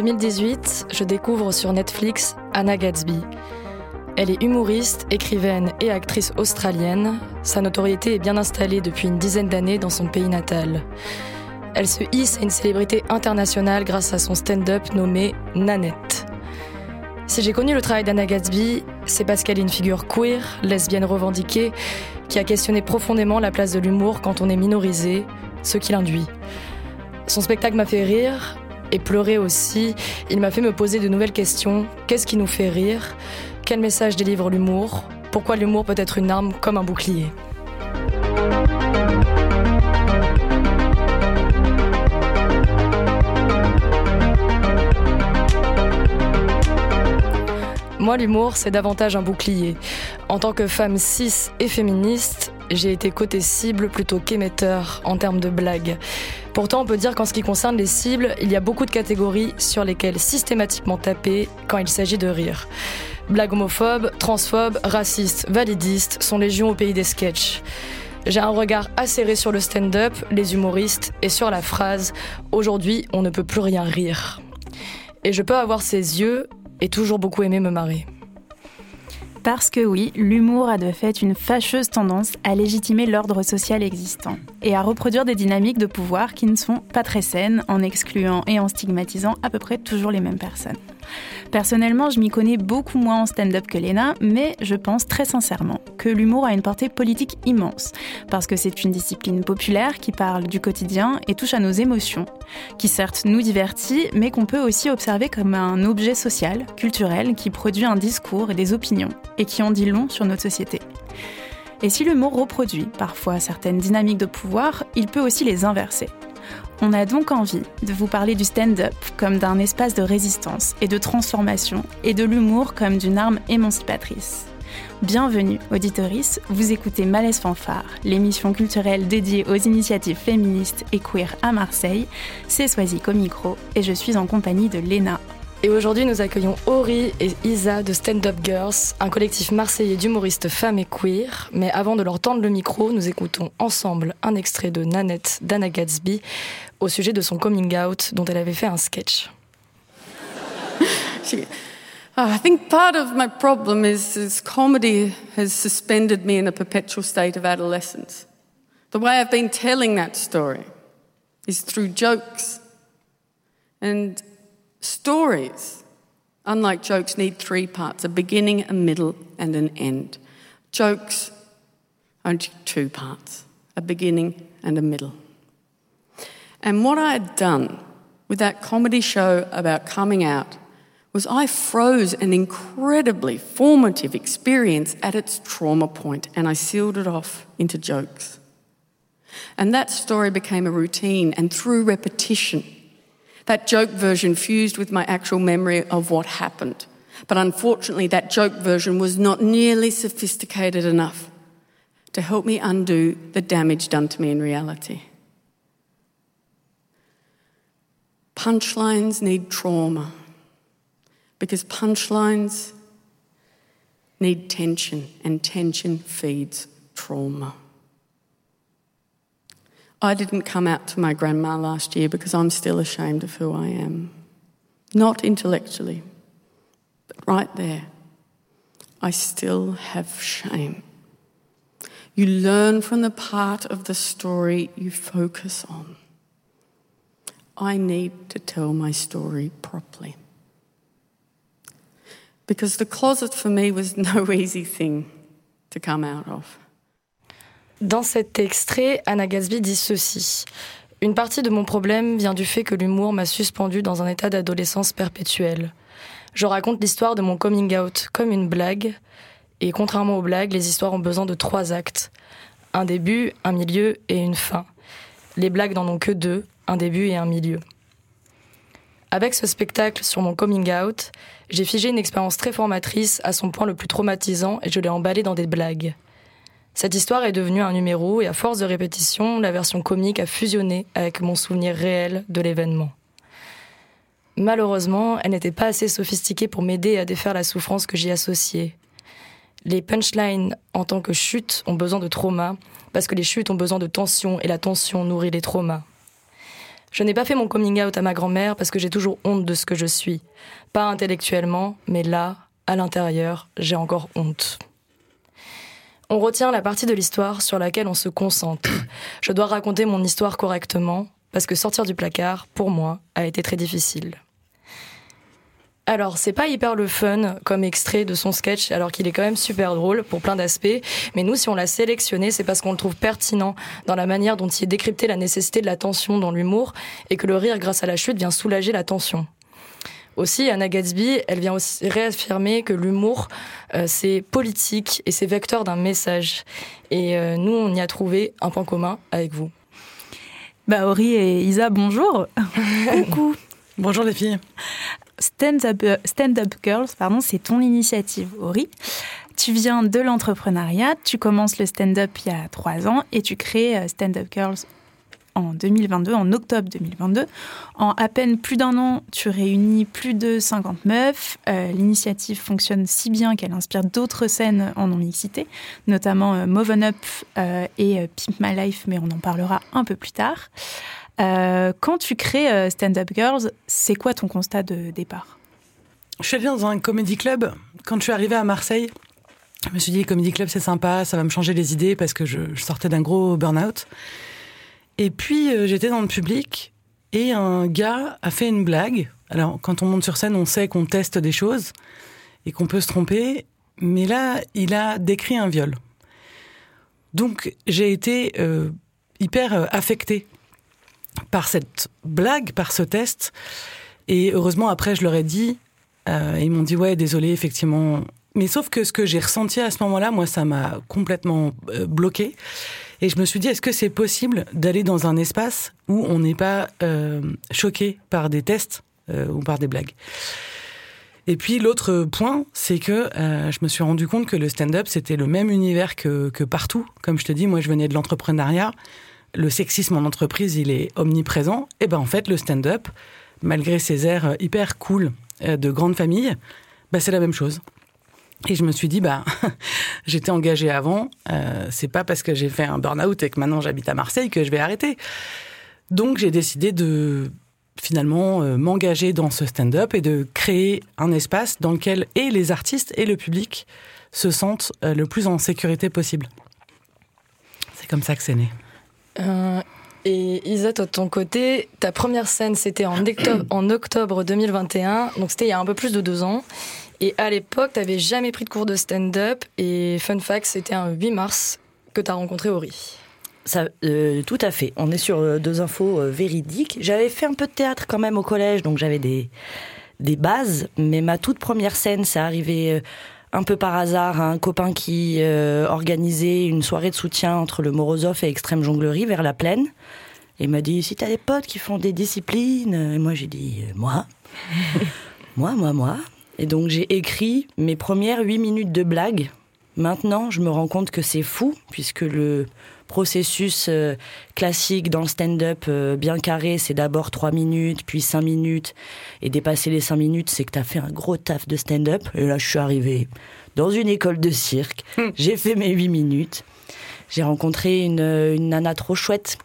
2018, je découvre sur Netflix Anna Gatsby. Elle est humoriste, écrivaine et actrice australienne. Sa notoriété est bien installée depuis une dizaine d'années dans son pays natal. Elle se hisse à une célébrité internationale grâce à son stand-up nommé Nanette. Si j'ai connu le travail d'Anna Gatsby, c'est parce qu'elle est une figure queer, lesbienne revendiquée, qui a questionné profondément la place de l'humour quand on est minorisé, ce qui l'induit. Son spectacle m'a fait rire, et pleurer aussi, il m'a fait me poser de nouvelles questions. Qu'est-ce qui nous fait rire? Quel message délivre l'humour? Pourquoi l'humour peut être une arme comme un bouclier? Moi, l'humour, c'est davantage un bouclier. En tant que femme cis et féministe, j'ai été côté cible plutôt qu'émetteur en termes de blagues. Pourtant, on peut dire qu'en ce qui concerne les cibles, il y a beaucoup de catégories sur lesquelles systématiquement taper quand il s'agit de rire. Blagues homophobes, transphobes, racistes, validistes sont légion au pays des sketchs. J'ai un regard acéré sur le stand-up, les humoristes et sur la phrase Aujourd'hui, on ne peut plus rien rire. Et je peux avoir ses yeux et toujours beaucoup aimer me marrer. Parce que oui, l'humour a de fait une fâcheuse tendance à légitimer l'ordre social existant et à reproduire des dynamiques de pouvoir qui ne sont pas très saines en excluant et en stigmatisant à peu près toujours les mêmes personnes. Personnellement, je m'y connais beaucoup moins en stand-up que Léna, mais je pense très sincèrement que l'humour a une portée politique immense, parce que c'est une discipline populaire qui parle du quotidien et touche à nos émotions, qui certes nous divertit, mais qu'on peut aussi observer comme un objet social, culturel, qui produit un discours et des opinions, et qui en dit long sur notre société. Et si l'humour reproduit parfois certaines dynamiques de pouvoir, il peut aussi les inverser. On a donc envie de vous parler du stand-up comme d'un espace de résistance et de transformation, et de l'humour comme d'une arme émancipatrice. Bienvenue, auditoris, vous écoutez Malaise Fanfare, l'émission culturelle dédiée aux initiatives féministes et queer à Marseille. C'est Swazik au micro, et je suis en compagnie de Léna. Et aujourd'hui, nous accueillons Ori et Isa de Stand Up Girls, un collectif marseillais d'humoristes femmes et queer. Mais avant de leur tendre le micro, nous écoutons ensemble un extrait de Nanette d'Anna Gatsby au sujet de son coming out dont elle avait fait un sketch. Oh, I think part of my problem is, is comedy has suspended me in a perpetual state of adolescence. The way I've been telling that story is through jokes. And stories, unlike jokes, need three parts a beginning, a middle, and an end. Jokes, only two parts a beginning and a middle. And what I had done with that comedy show about coming out was I froze an incredibly formative experience at its trauma point and I sealed it off into jokes. And that story became a routine, and through repetition, that joke version fused with my actual memory of what happened. But unfortunately, that joke version was not nearly sophisticated enough to help me undo the damage done to me in reality. Punchlines need trauma because punchlines need tension, and tension feeds trauma. I didn't come out to my grandma last year because I'm still ashamed of who I am. Not intellectually, but right there. I still have shame. You learn from the part of the story you focus on. I need to tell my story properly. Because the closet for me was no easy thing to come out of. Dans cet extrait, Anna Gatsby dit ceci. Une partie de mon problème vient du fait que l'humour m'a suspendu dans un état d'adolescence perpétuelle. Je raconte l'histoire de mon coming out comme une blague, et contrairement aux blagues, les histoires ont besoin de trois actes. Un début, un milieu et une fin. Les blagues n'en ont que deux, un début et un milieu. Avec ce spectacle sur mon coming out, j'ai figé une expérience très formatrice à son point le plus traumatisant et je l'ai emballé dans des blagues. Cette histoire est devenue un numéro et à force de répétition, la version comique a fusionné avec mon souvenir réel de l'événement. Malheureusement, elle n'était pas assez sophistiquée pour m'aider à défaire la souffrance que j'y associais. Les punchlines en tant que chute ont besoin de trauma, parce que les chutes ont besoin de tension et la tension nourrit les traumas. Je n'ai pas fait mon coming out à ma grand-mère parce que j'ai toujours honte de ce que je suis. Pas intellectuellement, mais là, à l'intérieur, j'ai encore honte. On retient la partie de l'histoire sur laquelle on se concentre. Je dois raconter mon histoire correctement, parce que sortir du placard, pour moi, a été très difficile. Alors, c'est pas hyper le fun comme extrait de son sketch, alors qu'il est quand même super drôle pour plein d'aspects. Mais nous, si on l'a sélectionné, c'est parce qu'on le trouve pertinent dans la manière dont il est décrypté la nécessité de la tension dans l'humour et que le rire grâce à la chute vient soulager la tension. Aussi, Anna Gatsby, elle vient aussi réaffirmer que l'humour, euh, c'est politique et c'est vecteur d'un message. Et euh, nous, on y a trouvé un point commun avec vous. Bah, Ori et Isa, bonjour. Coucou. Bonjour les filles. Stand Up, euh, Stand Up Girls, pardon, c'est ton initiative, Ori. Tu viens de l'entrepreneuriat, tu commences le stand-up il y a trois ans et tu crées euh, Stand Up Girls en 2022, en octobre 2022. En à peine plus d'un an, tu réunis plus de 50 meufs. Euh, l'initiative fonctionne si bien qu'elle inspire d'autres scènes en non-mixité, notamment euh, Move Up et Pimp My Life, mais on en parlera un peu plus tard. Euh, quand tu crées euh, Stand Up Girls, c'est quoi ton constat de départ? Je suis allée dans un comédie club. Quand je suis arrivée à Marseille, je me suis dit, comédie club, c'est sympa, ça va me changer les idées parce que je, sortais d'un gros burn-out. Et puis, euh, j'étais dans le public et un gars a fait une blague. Alors, quand on monte sur scène, on sait qu'on teste des choses et qu'on peut se tromper. Mais là, il a décrit un viol. Donc, j'ai été hyper affectée par cette blague, par ce test. Et heureusement, après, je leur ai dit, euh, ils m'ont dit, ouais, désolé, effectivement. Mais sauf que ce que j'ai ressenti à ce moment-là, moi, ça m'a complètement euh, bloqué. Et je me suis dit, est-ce que c'est possible d'aller dans un espace où on n'est pas euh, choqué par des tests ou par des blagues? Et puis l'autre point, c'est que je me suis rendu compte que le stand-up, c'était le même univers que, que partout. Comme je te dis, moi je venais de l'entrepreneuriat le sexisme en entreprise, il est omniprésent. Et ben en fait, le stand-up, malgré ses airs hyper cool euh, de grande famille, bah, c'est la même chose. Et je me suis dit, bah, j'étais engagée avant. Euh, c'est pas parce que j'ai fait un burn-out et que maintenant j'habite à Marseille que je vais arrêter. Donc j'ai décidé de finalement euh, m'engager dans ce stand-up et de créer un espace dans lequel et les artistes et le public se sentent le plus en sécurité possible. C'est comme ça que c'est né. Euh, et Isa, toi, de ton côté, ta première scène, c'était en octobre, en octobre 2021, donc c'était il y a un peu plus de deux ans. Et à l'époque, tu n'avais jamais pris de cours de stand-up. Et fun fact, c'était un 8 mars que tu as rencontré Ori. Ça, euh, tout à fait. On est sur euh, deux infos véridiques. J'avais fait un peu de théâtre quand même au collège, donc j'avais des, des bases. Mais ma toute première scène, ça arrivé un peu par hasard un copain qui euh, organisait une soirée de soutien entre le Morozov et Extrême Jonglerie vers la plaine. Et il m'a dit si t'as des potes qui font des disciplines. Et moi j'ai dit euh, moi, moi, moi, moi. Et donc j'ai écrit mes premières huit minutes de blague. Maintenant, je me rends compte que c'est fou puisque le processus euh, classique dans le stand-up euh, bien carré, c'est d'abord 3 minutes, puis 5 minutes. Et dépasser les 5 minutes, c'est que tu as fait un gros taf de stand-up. Et là, je suis arrivée dans une école de cirque. Hmm. J'ai fait mes 8 minutes. J'ai rencontré une, une, nana trop chouette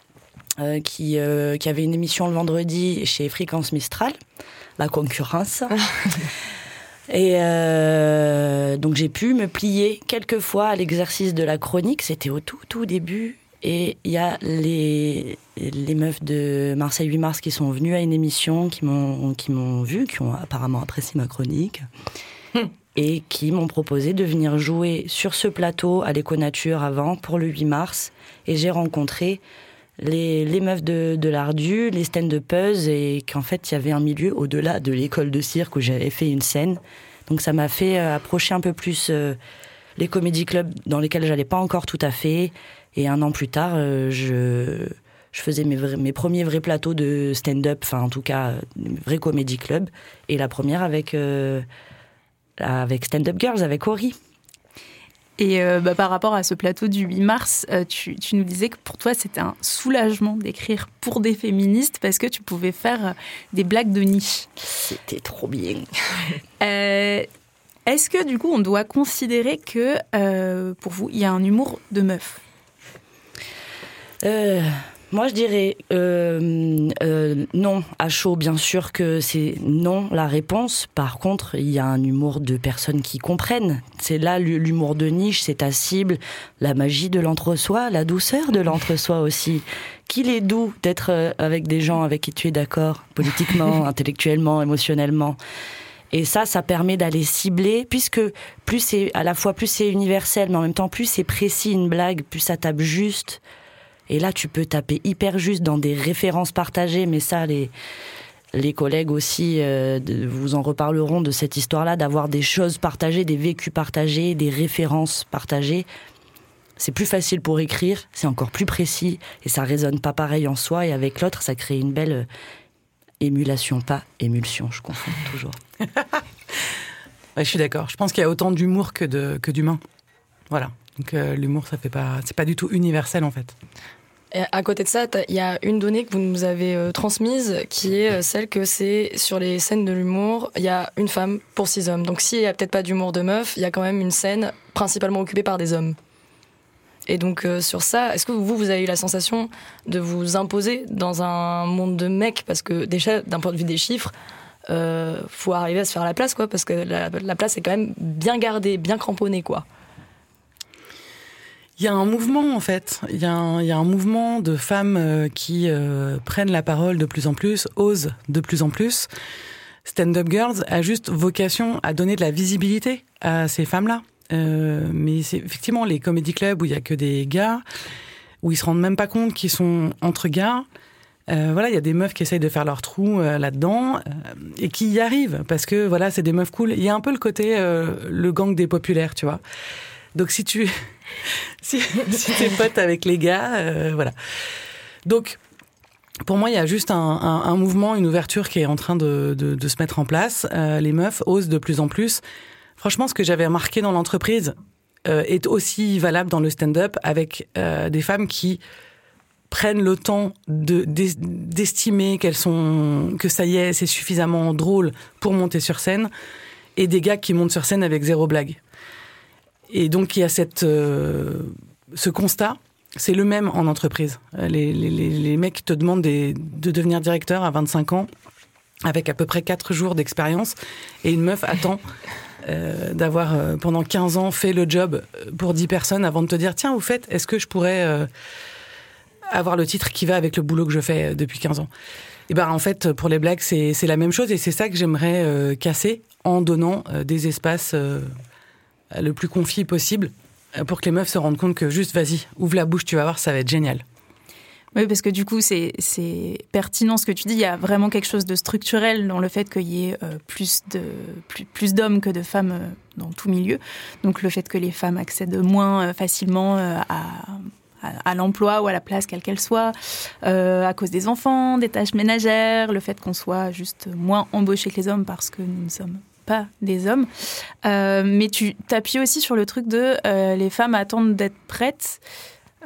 euh, qui, qui avait une émission le vendredi chez Fréquence Mistral, la concurrence. Et euh, donc j'ai pu me plier quelques fois à l'exercice de la chronique. C'était au tout tout début. Et il y a les, les meufs de Marseille 8 mars qui sont venues à une émission, qui m'ont qui m'ont vu, qui ont apparemment apprécié ma chronique. Hmm. Et qui m'ont proposé de venir jouer sur ce plateau à l'Éco-Nature avant pour le 8 mars. Et j'ai rencontré les, les meufs de, de l'Ardu, les stand upeuses, et qu'en fait, il y avait un milieu au-delà de l'école de cirque où j'avais fait une scène. Donc ça m'a fait euh, approcher un peu plus euh, les comédie clubs dans lesquels j'allais pas encore tout à fait. Et un an plus tard, euh, je, je faisais mes, mes premiers vrais plateaux de stand-up, enfin en tout cas, vrai comédie club. Et la première avec, avec Stand-up Girls, avec Ori. Et euh, bah, par rapport à ce plateau du 8 mars, euh, tu, tu, nous disais que pour toi, c'était un soulagement d'écrire pour des féministes parce que tu pouvais faire euh, des blagues de niche. C'était trop bien. Est-ce que du coup, on doit considérer que pour vous, il y a un humour de meuf? Moi, je dirais euh, euh, non à chaud. Bien sûr que c'est non la réponse. Par contre, il y a un humour de personnes qui comprennent. C'est là l'humour de niche, c'est ta cible, la magie de l'entre-soi, la douceur de l'entre-soi aussi. Qu'il est doux d'être euh, avec des gens avec qui tu es d'accord, politiquement, intellectuellement, émotionnellement. Et ça, ça permet d'aller cibler, puisque plus c'est à la fois plus c'est universel, mais en même temps plus c'est précis une blague, plus ça tape juste. Et là, tu peux taper hyper juste dans des références partagées, mais ça, les, les collègues aussi euh, vous en reparleront de cette histoire-là, d'avoir des choses partagées, des vécus partagés, des références partagées. C'est plus facile pour écrire, c'est encore plus précis, et ça résonne pas pareil en soi, et avec l'autre, ça crée une belle euh, émulation, pas émulsion, je confonds toujours. je suis d'accord. Je pense qu'il y a autant d'humour que d'humain. Voilà. Donc euh, l'humour, ça fait pas, c'est pas du tout universel en fait. Et à côté de ça, il y a une donnée que vous nous avez euh, transmise qui est euh, celle que c'est sur les scènes de l'humour, il y a une femme pour six hommes. Donc s'il y a peut-être pas d'humour de meuf, il y a quand même une scène principalement occupée par des hommes. Et donc sur ça, est-ce que vous, vous avez eu la sensation de vous imposer dans un monde de mecs? Parce que déjà, d'un point de vue des chiffres, euh, faut arriver à se faire la place, quoi, parce que la, la place est quand même bien gardée, bien cramponnée, quoi. Il y a un mouvement en fait, il y, a un, y a un mouvement de femmes euh, qui euh, prennent la parole de plus en plus, osent de plus en plus. Stand Up Girls a juste vocation à donner de la visibilité à ces femmes-là. Euh, mais c'est effectivement les comédie clubs où il y a que des gars, où ils se rendent même pas compte qu'ils sont entre gars. Euh, voilà, il y a des meufs qui essayent de faire leur trou euh, là-dedans et qui y arrivent parce que voilà, c'est des meufs cool. Il y a un peu le côté le gang des populaires, tu vois. Donc si tu si, si t'es pote avec les gars, euh, voilà. Donc pour moi, il y a juste un, mouvement, une ouverture qui est en train de, se mettre en place. Euh, les meufs osent de plus en plus. Franchement, ce que j'avais remarqué dans l'entreprise euh, est aussi valable dans le stand-up avec des femmes qui prennent le temps de d'estimer qu'elles sont que ça y est, c'est suffisamment drôle pour monter sur scène, et des gars qui montent sur scène avec zéro blague. Et donc il y a cette, euh, ce constat, c'est le même en entreprise. Les, les, mecs te demandent de devenir directeur à 25 ans avec à peu près 4 jours d'expérience. Et une meuf attend euh, d'avoir euh, pendant 15 ans fait le job pour 10 personnes avant de te dire tiens au fait est-ce que je pourrais euh, avoir le titre qui va avec le boulot que je fais euh, depuis 15 ans? Et ben en fait pour les blagues c'est la même chose. Et c'est ça que j'aimerais casser en donnant des espaces le plus confié possible euh, pour que les meufs se rendent compte que juste vas-y, ouvre la bouche, tu vas voir, ça va être génial. Oui, parce que du coup, c'est pertinent ce que tu dis. Il y a vraiment quelque chose de structurel dans le fait qu'il y ait euh, plus de plus, plus d'hommes que de femmes euh, dans tout milieu. Donc le fait que les femmes accèdent moins facilement à, à, l'emploi ou à la place quelle qu'elle soit, à cause des enfants, des tâches ménagères, le fait qu'on soit juste moins embauché que les hommes parce que nous ne sommes pas des hommes. Euh, mais tu t'appuies aussi sur le truc de euh, les femmes attendent d'être prêtes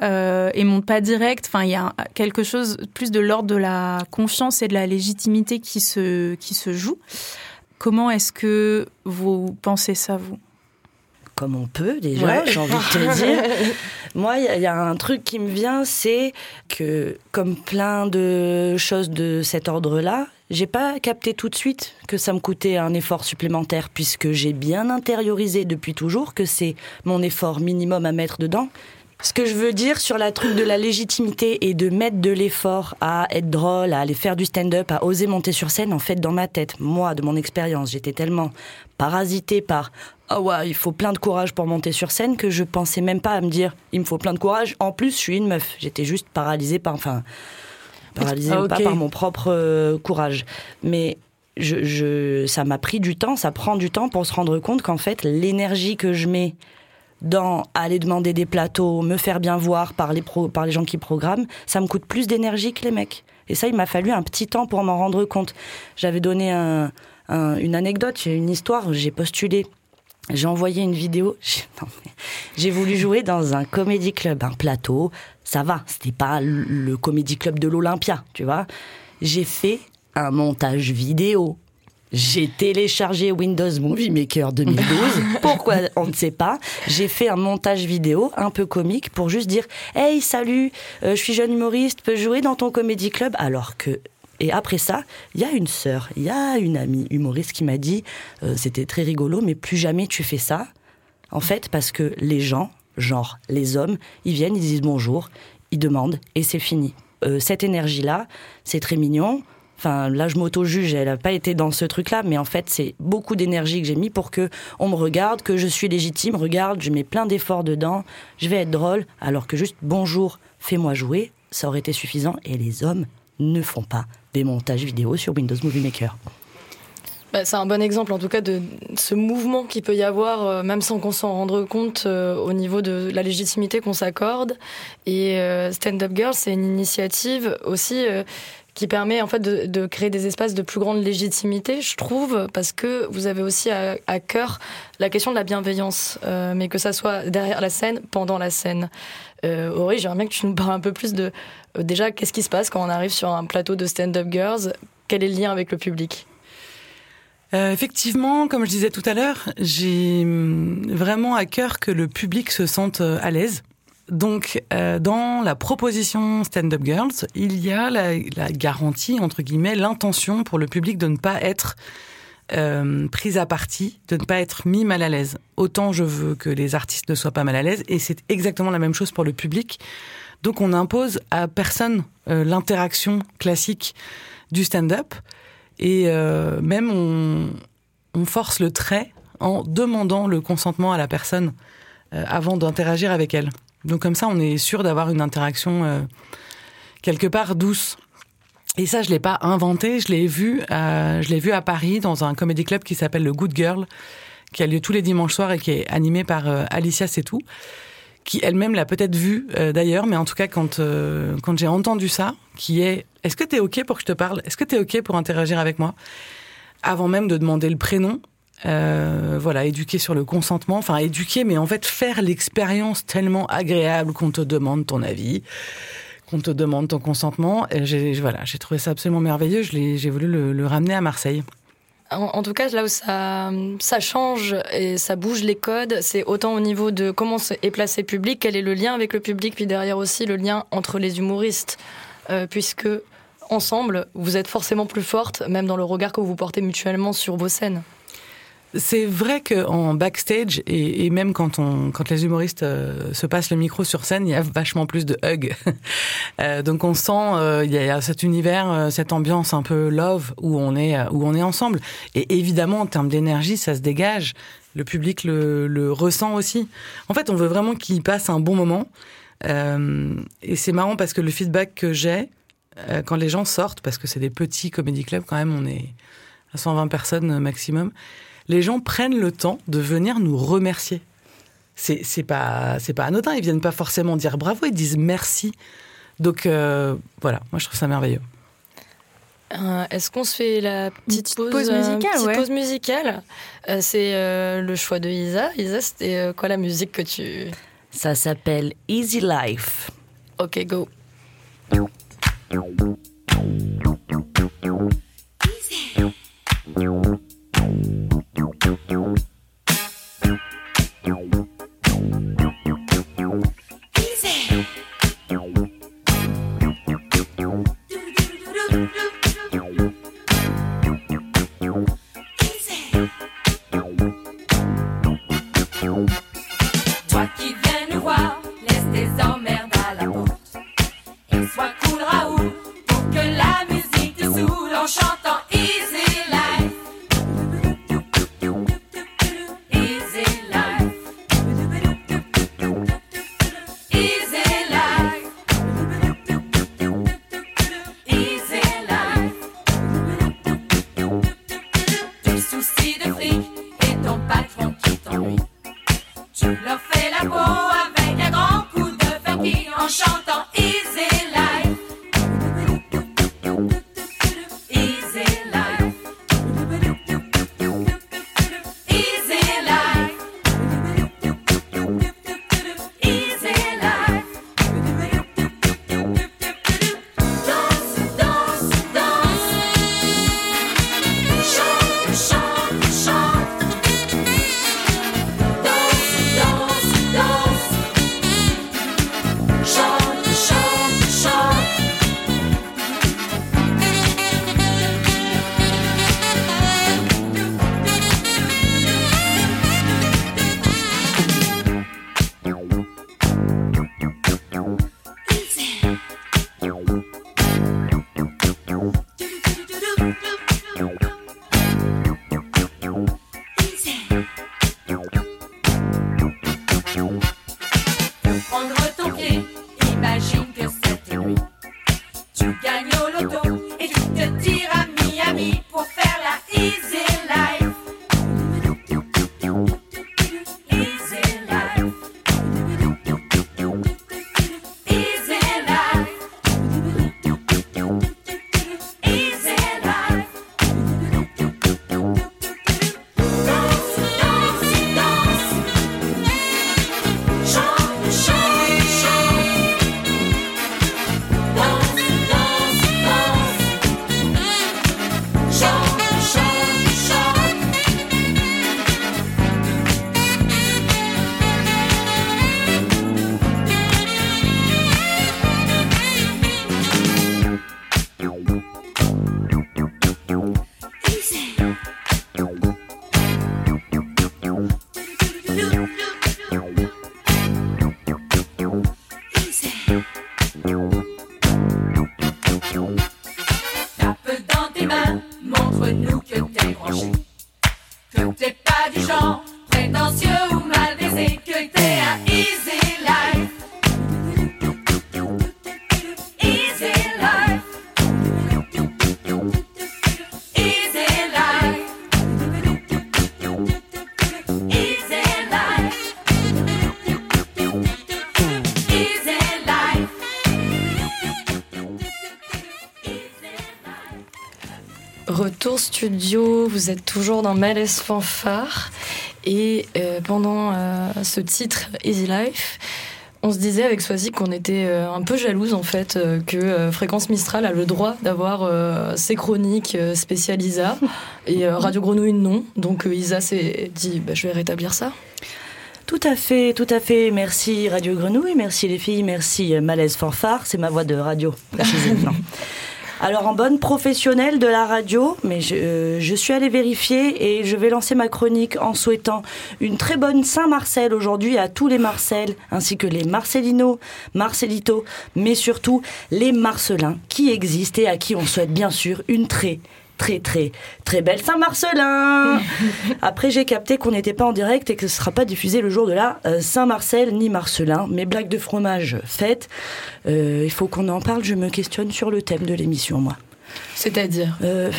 euh, et montent pas direct. Enfin, il y a quelque chose plus de l'ordre de la confiance et de la légitimité qui se, qui se joue. Comment est-ce que vous pensez ça, vous? Comme on peut déjà, j'ai envie de te dire. Moi, il y, a un truc qui me vient, c'est que comme plein de choses de cet ordre-là, j'ai pas capté tout de suite que ça me coûtait un effort supplémentaire puisque j'ai bien intériorisé depuis toujours que c'est mon effort minimum à mettre dedans. Ce que je veux dire sur la truc de la légitimité et de mettre de l'effort à être drôle, à aller faire du stand-up, à oser monter sur scène, en fait, dans ma tête, moi, de mon expérience, j'étais tellement parasité par oh ouais, il faut plein de courage pour monter sur scène que je pensais même pas à me dire il me faut plein de courage. En plus, je suis une meuf. J'étais juste paralysée par, enfin, paralysée ah, pas par mon propre euh, courage. Mais je, je ça m'a pris du temps, ça prend du temps pour se rendre compte qu'en fait, l'énergie que je mets dans aller demander des plateaux, me faire bien voir par les, par les gens qui programment, ça me coûte plus d'énergie que les mecs. Et ça, il m'a fallu un petit temps pour m'en rendre compte. J'avais donné une anecdote, une histoire, j'ai postulé j'ai envoyé une vidéo. J'ai voulu jouer dans un comédie club, un plateau. Ça va, c'était pas le comédie club de l'Olympia, tu vois. J'ai fait un montage vidéo. J'ai téléchargé Windows Movie Maker 2012. Pourquoi On ne sait pas. J'ai fait un montage vidéo un peu comique pour juste dire Hey, salut, euh, je suis jeune humoriste, peux jouer dans ton comédie club? Alors que et après ça, il y a une sœur, il y a une amie humoriste qui m'a dit, euh, c'était très rigolo, mais plus jamais tu fais ça. En fait, parce que les gens, genre les hommes, ils viennent, ils disent bonjour, ils demandent, et c'est fini. Euh, cette énergie-là, c'est très mignon. Enfin, là, je m'auto-juge, elle n'a pas été dans ce truc-là, mais en fait, c'est beaucoup d'énergie que j'ai mis pour que on me regarde, que je suis légitime. Regarde, je mets plein d'efforts dedans, je vais être drôle, alors que juste bonjour, fais-moi jouer, ça aurait été suffisant. Et les hommes ne font pas des montages vidéo sur Windows Movie Maker. Bah, c'est un bon exemple en tout cas de ce mouvement qui peut y avoir, euh, même sans qu'on s'en rende compte, euh, au niveau de la légitimité qu'on s'accorde. Et euh, Stand Up Girl, c'est une initiative aussi qui permet en fait de, créer des espaces de plus grande légitimité, je trouve, parce que vous avez aussi à, à cœur la question de la bienveillance, mais que ça soit derrière la scène, pendant la scène. Euh, Aurélie, j'aimerais bien que tu nous parles un peu plus de euh, déjà qu'est-ce qui se passe quand on arrive sur un plateau de stand-up girls? Quel est le lien avec le public? Euh, effectivement, comme je disais tout à l'heure, j'ai hum, vraiment à cœur que le public se sente euh, à l'aise. Donc, euh, dans la proposition Stand Up Girls, il y a la, garantie, entre guillemets, l'intention pour le public de ne pas être prise à partie, de ne pas être mis mal à l'aise. Autant je veux que les artistes ne soient pas mal à l'aise, et c'est exactement la même chose pour le public. Donc on impose à personne l'interaction classique du stand-up, et euh, même on, on, force le trait en demandant le consentement à la personne euh, avant d'interagir avec elle. Donc comme ça, on est sûr d'avoir une interaction euh, quelque part douce. Et ça, je l'ai pas inventé, je l'ai vu, euh, je l'ai vu à Paris dans un comédie club qui s'appelle le Good Girl, qui a lieu tous les dimanches soirs et qui est animé par euh, Alicia Setou, qui elle-même l'a peut-être vu euh, d'ailleurs, mais en tout cas quand euh, quand j'ai entendu ça, qui est est-ce que tu es ok pour que je te parle, est-ce que tu es ok pour interagir avec moi, avant même de demander le prénom. Euh, voilà, éduquer sur le consentement, enfin éduquer, mais en fait faire l'expérience tellement agréable qu'on te demande ton avis qu'on te demande ton consentement. Et j'ai, voilà, j'ai trouvé ça absolument merveilleux. Je l'ai, j'ai voulu le, ramener à Marseille. En, tout cas, là où ça, change et ça bouge les codes, c'est autant au niveau de comment est placé le public, quel est le lien avec le public, puis derrière aussi le lien entre les humoristes, euh, puisque ensemble, vous êtes forcément plus forte, même dans le regard que vous portez mutuellement sur vos scènes. C'est vrai qu'en backstage et, même quand on quand les humoristes euh, se passent le micro sur scène, il y a vachement plus de hugs. euh, donc on sent euh, il y a cet univers, cette ambiance un peu love où on est où on est ensemble. Et évidemment en termes d'énergie, ça se dégage. Le public le, le, ressent aussi. En fait, on veut vraiment qu'il passe un bon moment. Et c'est marrant parce que le feedback que j'ai quand les gens sortent, parce que c'est des petits comédie clubs quand même, on est à 120 personnes maximum les gens prennent le temps de venir nous remercier. C'est, c'est pas c'est pas anodin. Ils viennent pas forcément dire bravo, ils disent merci. Donc euh, voilà, moi je trouve ça merveilleux. Euh, est-ce qu'on se fait la petite, pause, pause, musicale, petite ouais. pause musicale euh, C'est euh, le choix de Isa. Isa, c'était euh, quoi la musique que tu Ça s'appelle Easy Life. Ok, go. Toi studio, vous êtes toujours dans Malaise Fanfare. Et euh, pendant euh, ce titre Easy Life, on se disait avec Swazik qu'on était euh, un peu jalouse en fait que Fréquence Mistral a le droit d'avoir ses chroniques spéciales Isa et Radio Grenouille non. Donc Isa s'est dit bah, je vais rétablir ça. Tout à fait, tout à fait. Merci Radio Grenouille, merci les filles, merci Malaise Fanfare, c'est ma voix de radio, précisément. Alors en bonne professionnelle de la radio, mais je, euh, je suis allée vérifier et je vais lancer ma chronique en souhaitant une très bonne Saint-Marcel aujourd'hui à tous les Marcel, ainsi que les Marcelino, Marcelito, mais surtout les Marcelins qui existent et à qui on souhaite bien sûr une très très très très belle Saint-Marcelin. Après j'ai capté qu'on n'était pas en direct et que ce sera pas diffusé le jour de la euh, Saint-Marcel ni Marcelin. Mes blagues de fromage faites, euh, il faut qu'on en parle. Je me questionne sur le thème de l'émission moi. C'est-à-dire? Euh,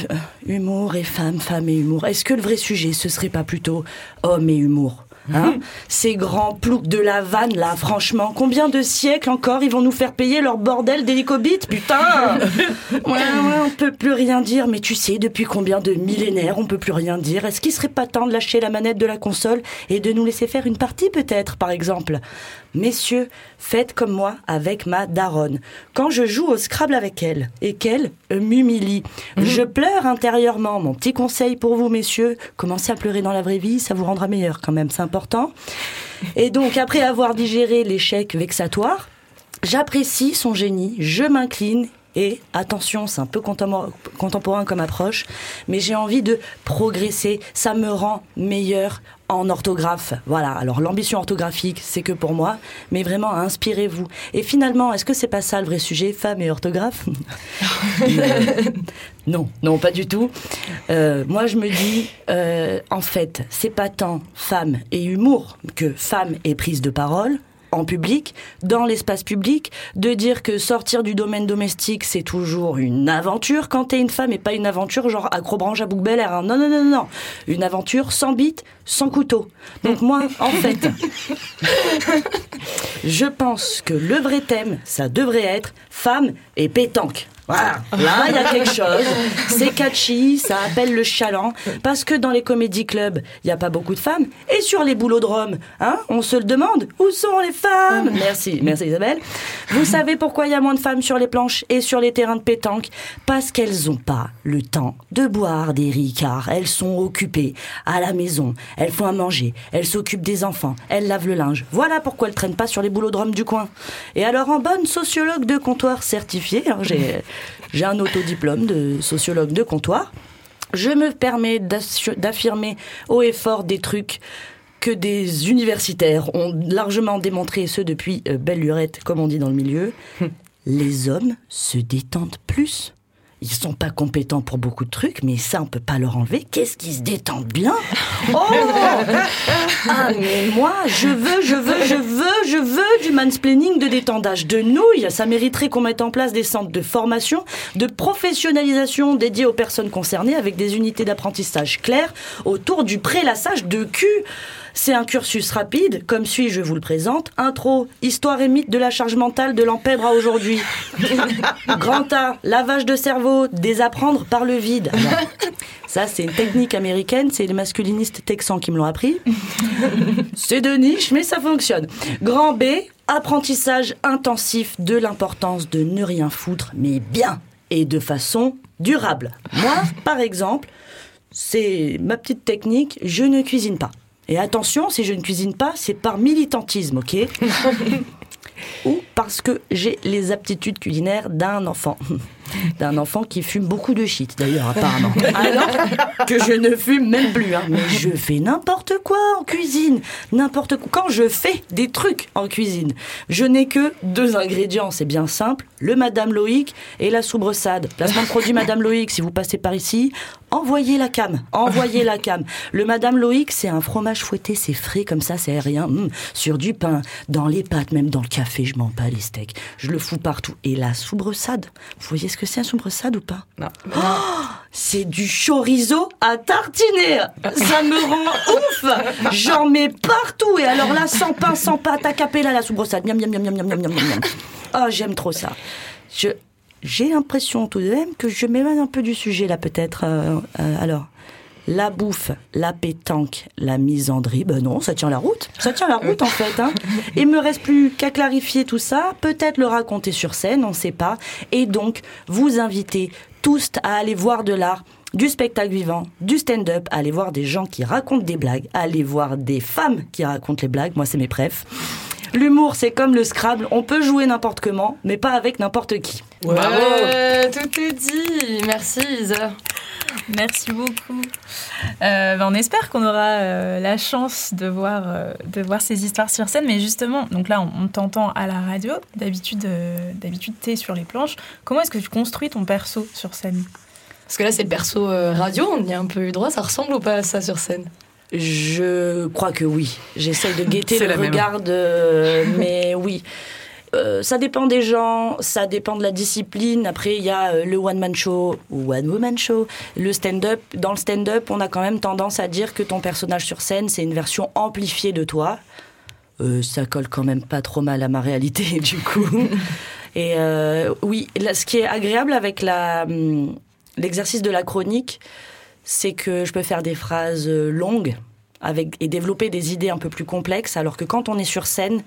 humour et femme, femme et humour. Est-ce que le vrai sujet, ce serait pas plutôt homme et humour? Hein Ces grands ploucs de la vanne, là, franchement, combien de siècles encore ils vont nous faire payer leur bordel d'hélicobite, putain Ouais, ouais, on peut plus rien dire, mais tu sais, depuis combien de millénaires on peut plus rien dire Est-ce qu'il serait pas temps de lâcher la manette de la console et de nous laisser faire une partie, peut-être, par exemple? Messieurs, faites comme moi avec ma daronne. Quand je joue au Scrabble avec elle et qu'elle m'humilie, je pleure intérieurement. Mon petit conseil pour vous, messieurs, commencez à pleurer dans la vraie vie, ça vous rendra meilleur quand même, c'est Et donc, après avoir digéré l'échec vexatoire, j'apprécie son génie, je m'incline et attention, c'est un peu contempor- contemporain comme approche, mais j'ai envie de progresser. Ça me rend meilleur en orthographe. Voilà. Alors l'ambition orthographique, c'est que pour moi, mais vraiment inspirez-vous. Et finalement, est-ce que c'est pas ça le vrai sujet, femme et orthographe? Euh, Non, non, pas du tout. Euh, moi, je me dis, euh, en fait, c'est pas tant femme et humour que femme et prise de parole en public, dans l'espace public, de dire que sortir du domaine domestique, c'est toujours une aventure quand t'es une femme et pas une aventure genre acrobranche à bouc bel air. hein. Non, non, non, non. Une aventure sans bite, sans couteau. Donc moi, en fait, je pense que le vrai thème, ça devrait être femme et pétanque. Voilà. Là, il y a quelque chose. C'est catchy, ça appelle le chaland. Parce que dans les comédie clubs, il n'y a pas beaucoup de femmes. Et sur les boulodromes, hein, on se le demande, où sont les femmes? Merci, merci Isabelle. Vous savez pourquoi il y a moins de femmes sur les planches et sur les terrains de pétanque? Parce qu'elles n'ont pas le temps de boire des ricards. Elles sont occupées à la maison. Elles font à manger. Elles s'occupent des enfants. Elles lavent le linge. Voilà pourquoi elles traînent pas sur les boulodromes du coin. Et alors, en bonne sociologue de comptoir certifiée, hein, j'ai j'ai un autodiplôme de sociologue de comptoir. Je me permets d'affirmer haut et fort des trucs que des universitaires ont largement démontré, ce depuis euh, belle lurette, comme on dit dans le milieu. Les hommes se détendent plus. Ils sont pas compétents pour beaucoup de trucs, mais ça, on peut pas leur enlever. Qu'est-ce qu'ils se détendent bien? Oh Ah, mais moi, je veux, je veux, je veux, je veux du mansplaining de détendage de nouilles. Ça mériterait qu'on mette en place des centres de formation, de professionnalisation dédiés aux personnes concernées avec des unités d'apprentissage claires autour du prélassage de cul. C'est un cursus rapide, comme suit, je vous le présente. Intro, histoire et mythe de la charge mentale de l'empèbre à aujourd'hui. Grand A, lavage de cerveau, désapprendre par le vide. Alors, ça, c'est une technique américaine, c'est les masculinistes texans qui me l'ont appris. C'est de niche, mais ça fonctionne. Grand B, apprentissage intensif de l'importance de ne rien foutre, mais bien et de façon durable. Moi, par exemple, c'est ma petite technique, je ne cuisine pas. Et attention, si je ne cuisine pas, c'est par militantisme, ok Ou parce que j'ai les aptitudes culinaires d'un enfant. D'un enfant qui fume beaucoup de shit, d'ailleurs, apparemment. Alors que je ne fume même plus. hein. Mais je fais n'importe quoi en cuisine. N'importe quoi. Quand je fais des trucs en cuisine, je n'ai que deux ingrédients. C'est bien simple. Le Madame Loïc et la soubreçade. Placement de produit Madame Loïc. Si vous passez par ici, envoyez la cam. Envoyez la cam. Le Madame Loïc, c'est un fromage fouetté. C'est frais comme ça, c'est aérien. Hum, sur du pain, dans les pâtes, même dans le café, je m'en bats les steaks. Je le fous partout. Et la soubreçade. Vous voyez ce que c'est un soubreçade ou pas Non. c'est du chorizo à tartiner. Ça me rend ouf. J'en mets partout. Et alors là, sans pain, sans pâte, à capella, la soubreçade. Miam, miam, miam, miam, miam, miam, miam, miam. Oh, j'aime trop ça. Je, j'ai l'impression tout de même que je m'éloigne un peu du sujet là, peut-être. Euh, euh, alors. La bouffe, la pétanque, la misandrie, ben non, ça tient la route. Ça tient la route en fait. Hein. Il me reste plus qu'à clarifier tout ça, peut-être le raconter sur scène, on ne sait pas. Et donc, vous inviter tous à aller voir de l'art, du spectacle vivant, du stand-up, aller voir des gens qui racontent des blagues, aller voir des femmes qui racontent les blagues. Moi, c'est mes préfs. L'humour, c'est comme le Scrabble, on peut jouer n'importe comment, mais pas avec n'importe qui. Ouais, tout est dit. Merci Isa. Merci beaucoup. Euh, ben, on espère qu'on aura euh, la chance de voir, euh, de voir ces histoires sur scène. Mais justement, donc là, on, on t'entend à la radio. D'habitude, euh, d'habitude, t'es sur les planches. Comment est-ce que tu construis ton perso sur scène? Parce que là, c'est le perso euh, radio, on y a un peu eu droit. Ça ressemble ou pas à ça sur scène? Je crois que oui. J'essaye de guetter le regard, de... mais oui. Euh, ça dépend des gens, ça dépend de la discipline. Après, il y a euh, le one-man show ou one-woman show. Le stand-up, dans le stand-up, on a quand même tendance à dire que ton personnage sur scène, c'est une version amplifiée de toi. Euh, ça colle quand même pas trop mal à ma réalité, du coup. Et euh, oui, là, ce qui est agréable avec hum, l'exercice de la chronique, c'est que je peux faire des phrases euh, longues avec, et développer des idées un peu plus complexes, alors que quand on est sur scène,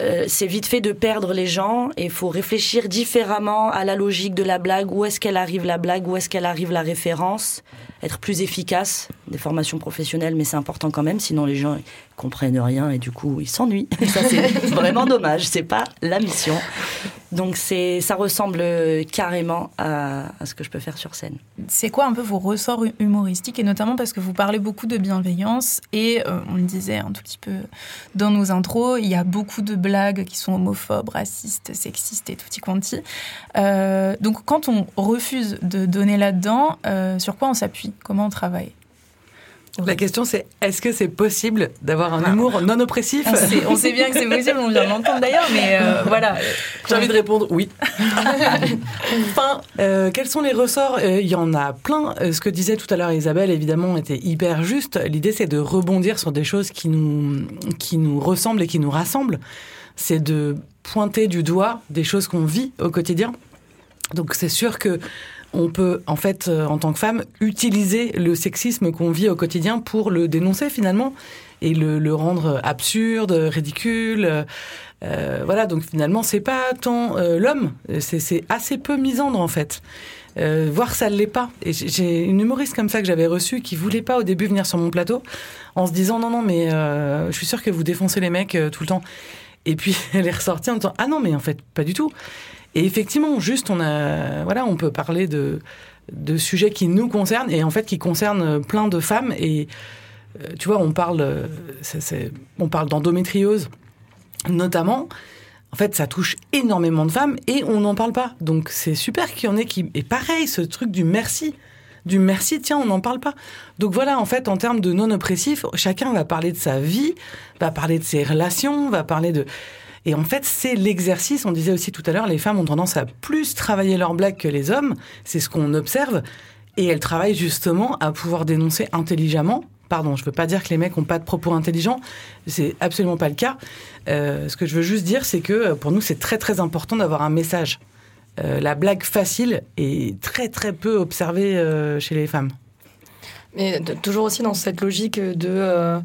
euh, c'est vite fait de perdre les gens et il faut réfléchir différemment à la logique de la blague, où est-ce qu'elle arrive la blague, où est-ce qu'elle arrive la référence, être plus efficace, des formations professionnelles, mais c'est important quand même, sinon les gens ils comprennent rien et du coup ils s'ennuient. Ça c'est vraiment dommage, c'est pas la mission. Donc c'est, ça ressemble carrément à, à ce que je peux faire sur scène. C'est quoi un peu vos ressorts hu- humoristiques et notamment parce que vous parlez beaucoup de bienveillance et euh, on le disait un tout petit peu dans nos intros, il y a beaucoup de blagues qui sont homophobes, racistes, sexistes et tutti quanti. Euh, donc quand on refuse de donner là-dedans, euh, sur quoi on s'appuie? Comment on travaille La question, c'est est-ce que c'est possible d'avoir un humour non oppressif on sait, on sait bien que c'est possible, on vient de l'entendre d'ailleurs, mais euh, voilà. J'ai envie de répondre oui. enfin, euh, quels sont les ressorts Euh, Il y en a plein. Ce que disait tout à l'heure Isabelle, évidemment, était hyper juste. L'idée, c'est de rebondir sur des choses qui nous, qui nous ressemblent et qui nous rassemblent. C'est de pointer du doigt des choses qu'on vit au quotidien. Donc, c'est sûr que on peut, en fait, euh, en tant que femme, utiliser le sexisme qu'on vit au quotidien pour le dénoncer finalement et le, le rendre absurde, ridicule. euh, voilà, donc finalement, c'est pas tant euh, l'homme, c'est assez peu misandre en fait. Euh, voire ça ne l'est pas. Et j'ai- j'ai une humoriste comme ça que j'avais reçue qui voulait pas au début venir sur mon plateau en se disant non non mais euh, je suis sûre que vous défoncez les mecs euh, tout le temps. Et puis elle est ressortie en disant ah non mais en fait pas du tout. Et effectivement juste on a voilà on peut parler de de sujets qui nous concernent et en fait qui concernent plein de femmes et euh, tu vois on parle euh, on parle d'endométriose notamment, en fait, ça touche énormément de femmes et on n'en parle pas. Donc c'est super qu'il y en ait qui. Et pareil, ce truc du merci. Du merci, tiens, on n'en parle pas. Donc voilà, en fait, en termes de non-oppressif, chacun va parler de sa vie, va parler de ses relations, va parler de. Et en fait, c'est l'exercice. On disait aussi tout à l'heure, les femmes ont tendance à plus travailler leurs blagues que les hommes. C'est ce qu'on observe. Et elles travaillent justement à pouvoir dénoncer intelligemment. Pardon, je veux pas dire que les mecs ont pas de propos intelligents. C'est absolument pas le cas. Euh, ce que je veux juste dire, c'est que euh, pour nous, c'est très très important d'avoir un message. Euh, la blague facile est très très peu observée euh, chez les femmes. Mais toujours aussi dans cette logique de euh,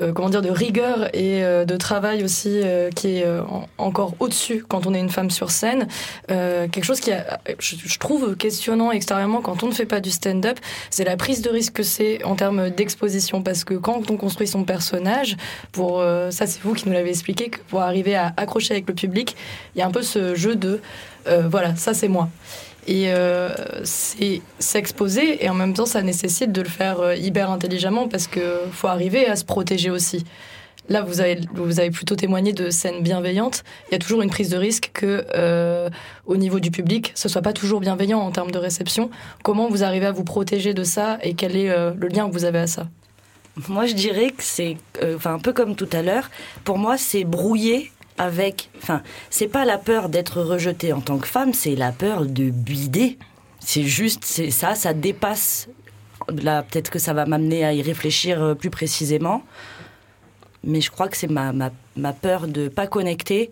euh, comment dire de rigueur et euh, de travail aussi euh, qui est en- encore au-dessus quand on est une femme sur scène. Quelque chose qui a, je, trouve questionnant extérieurement quand on ne fait pas du stand-up, c'est la prise de risque que c'est en termes d'exposition parce que quand on construit son personnage, pour ça c'est vous qui nous l'avez expliqué pour arriver à accrocher avec le public, il y a un peu ce jeu de voilà ça c'est moi. Et euh, c'est s'exposer et en même temps ça nécessite de le faire euh, hyper intelligemment parce que faut arriver à se protéger aussi. Là, vous avez, vous avez plutôt témoigné de scènes bienveillantes. Il y a toujours une prise de risque que, euh, au niveau du public, ce soit pas toujours bienveillant en termes de réception. Comment vous arrivez à vous protéger de ça et quel est le lien que vous avez à ça? Moi, je dirais que c'est, enfin, un peu comme tout à l'heure. Pour moi, c'est brouillé avec. Enfin, c'est pas la peur d'être rejetée en tant que femme, c'est la peur de bider. C'est juste, c'est ça, ça dépasse. Là, peut-être que ça va m'amener à y réfléchir euh, plus précisément. Mais je crois que c'est ma, ma, ma peur de pas connecter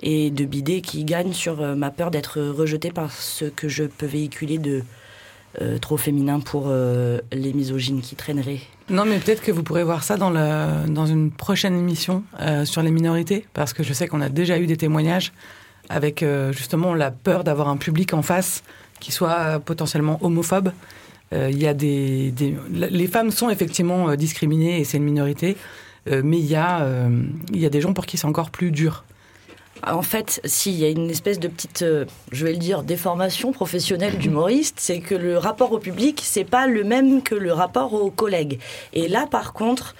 et de bider qui gagne sur euh, ma peur d'être rejetée par ce que je peux véhiculer de euh, trop féminin pour euh, les misogynes qui traîneraient. Non, mais peut-être que vous pourrez voir ça dans, dans une prochaine émission euh, sur les minorités, parce que je sais qu'on a déjà eu des témoignages avec justement la peur d'avoir un public en face qui soit potentiellement homophobe. Y a des, les femmes sont effectivement discriminées et c'est une minorité, mais il y, il y a des gens pour qui c'est encore plus dur. En fait, s'il y a une espèce de petite, euh, je vais le dire, déformation professionnelle d'humoriste, c'est que le rapport au public, c'est pas le même que le rapport aux collègues. Et là, par contre,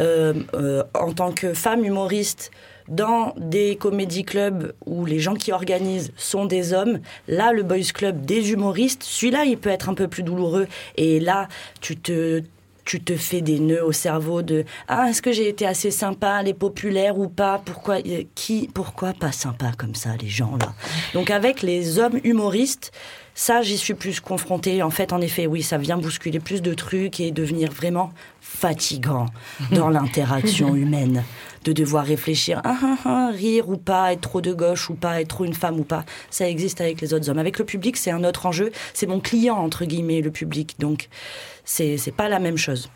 euh, euh, en tant que femme humoriste, dans des comédie clubs où les gens qui organisent sont des hommes, là, le boys club des humoristes, celui-là, il peut être un peu plus douloureux. Et là, tu te tu te fais des nœuds au cerveau de ah est-ce que j'ai été assez sympa les populaires ou pas? Pourquoi euh, qui pourquoi pas sympa comme ça les gens là? Donc avec les hommes humoristes ça j'y suis plus confrontée. En fait en effet oui ça vient bousculer plus de trucs et devenir vraiment fatigant dans l'interaction humaine de devoir réfléchir. Ah, ah, ah, rire ou pas être trop de gauche ou pas être trop une femme ou pas. Ça existe avec les autres hommes. Avec le public c'est un autre enjeu. C'est mon client entre guillemets le public. Donc c'est pas la même chose.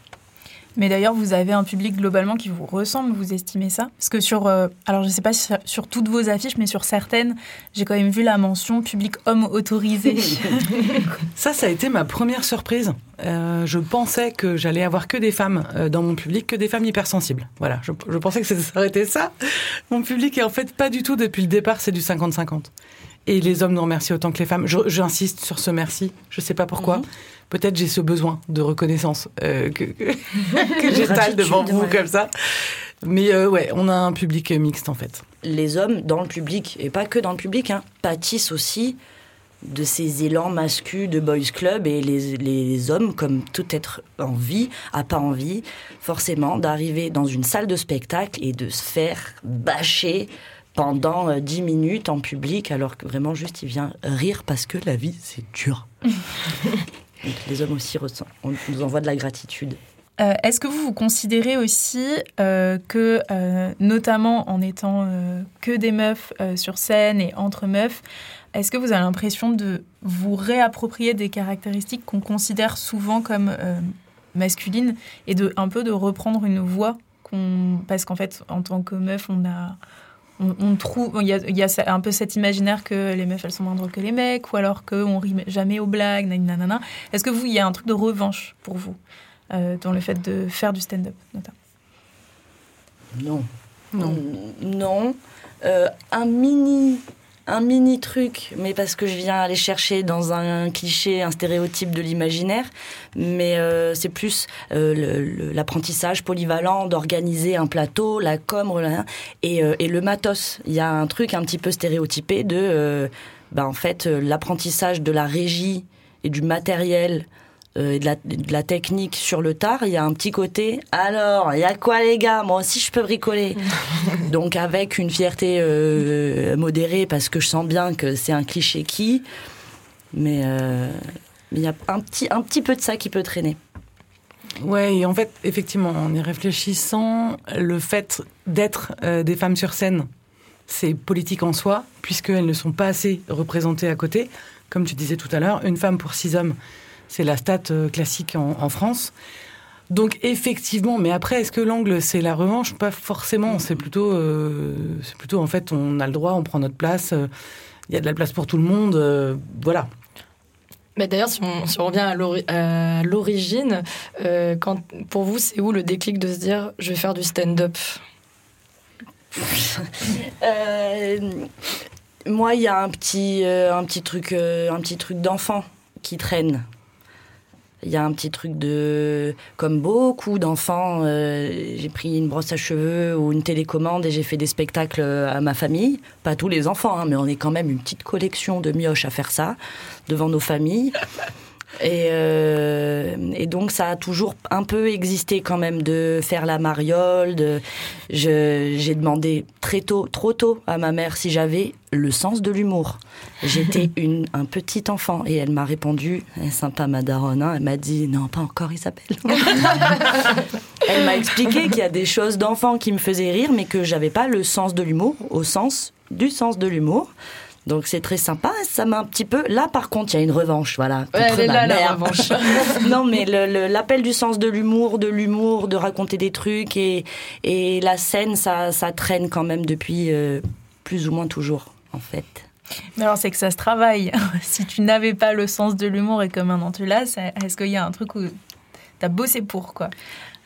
Mais d'ailleurs, vous avez un public globalement qui vous ressemble, vous estimez ça? Parce que sur, euh, alors je ne sais pas si sur, sur toutes vos affiches, mais sur certaines, j'ai quand même vu la mention public homme autorisé. Ça, ça a été ma première surprise. Euh, je pensais que j'allais avoir que des femmes euh, dans mon public, que des femmes hypersensibles. Voilà, je, je pensais que ça s'arrêtait ça. Mon public, et en fait, pas du tout. Depuis le départ, c'est du 50-50. Et les hommes nous remercient autant que les femmes. Je- J'insiste sur ce merci. Je sais pas pourquoi. Peut-être j'ai ce besoin de reconnaissance euh, que, que, que j'étale devant vous ouais. comme ça. Mais euh, ouais, on a un public mixte en fait. Les hommes dans le public, et pas que dans le public, hein, pâtissent aussi de ces élans masculins de boys club et les, les hommes, comme tout être en vie, a pas envie forcément d'arriver dans une salle de spectacle et de se faire bâcher pendant euh, 10 minutes en public alors que vraiment juste il vient rire parce que la vie c'est dur. Les hommes aussi ressent- on nous envoie de la gratitude. Euh, Est-ce que vous vous considérez aussi euh, que, euh, notamment en étant que des meufs sur scène et entre meufs, est-ce que vous avez l'impression de vous réapproprier des caractéristiques qu'on considère souvent comme masculines et de un peu de reprendre une voix qu'on parce qu'en fait en tant que meuf on a on, on trouve il y a, y un peu cet imaginaire que les meufs elles sont moins drôles que les mecs ou alors qu'on rit jamais aux blagues nanana. Est-ce que vous il y a un truc de revanche pour vous euh, dans le fait de faire du stand-up notamment? Non. Non. Non. Euh, un mini. Un mini truc, mais parce que je viens aller chercher dans un cliché, un stéréotype de l'imaginaire, mais euh, c'est plus euh, l'apprentissage polyvalent d'organiser un plateau, la com, et, euh, le matos. Il y a un truc un petit peu stéréotypé de, euh, bah, en fait, euh, l'apprentissage de la régie et du matériel euh, et de la, de la technique sur le tard, il y a un petit côté. Alors, il y a quoi les gars? Moi aussi, je peux bricoler. Donc avec une fierté euh, modérée parce que je sens bien que c'est un cliché qui, mais euh, il y a un petit un petit peu de ça qui peut traîner. Ouais, et en fait, effectivement, en y réfléchissant, le fait d'être euh, des femmes sur scène, c'est politique en soi, puisqu'elles ne sont pas assez représentées à côté. Comme tu disais tout à l'heure, une femme pour six hommes, c'est la stat euh, classique en, en France. Donc effectivement, mais après, est-ce que l'angle c'est la revanche? Pas forcément. C'est plutôt, euh, c'est plutôt en fait, on a le droit, on prend notre place. euh, Il y a de la place pour tout le monde. euh, voilà. Mais d'ailleurs, si on, si on revient à l'ori- à l'origine, euh, quand, pour vous, c'est où le déclic de se dire je vais faire du stand-up? Euh, Moi, il y a un petit, euh, un petit truc, euh, un petit truc d'enfant qui traîne. Il y a un petit truc de, comme beaucoup d'enfants, euh, j'ai pris une brosse à cheveux ou une télécommande et j'ai fait des spectacles à ma famille. Pas tous les enfants, hein, mais on est quand même une petite collection de mioches à faire ça devant nos familles. Et, euh, et donc ça a toujours un peu existé quand même de faire la mariole. De, j'ai demandé très tôt, trop tôt à ma mère si j'avais le sens de l'humour. J'étais une, un petit enfant et elle m'a répondu, est sympa ma daronne, hein, elle m'a dit non pas encore Isabelle. elle m'a expliqué qu'il y a des choses d'enfant qui me faisaient rire mais que j'avais pas le sens de l'humour au sens du sens de l'humour. Donc c'est très sympa, ça m'a un petit peu... Là par contre il y a une revanche, voilà. Ouais, elle est là, la revanche. non, mais l'appel du sens de l'humour, de l'humour, de raconter des trucs et, et la scène, ça, ça traîne quand même depuis euh, plus ou moins toujours, en fait. Mais alors, c'est que ça se travaille. si tu n'avais pas le sens de l'humour et que maintenant tu l'as, est-ce qu'il y a un truc où t'as bossé pour, quoi?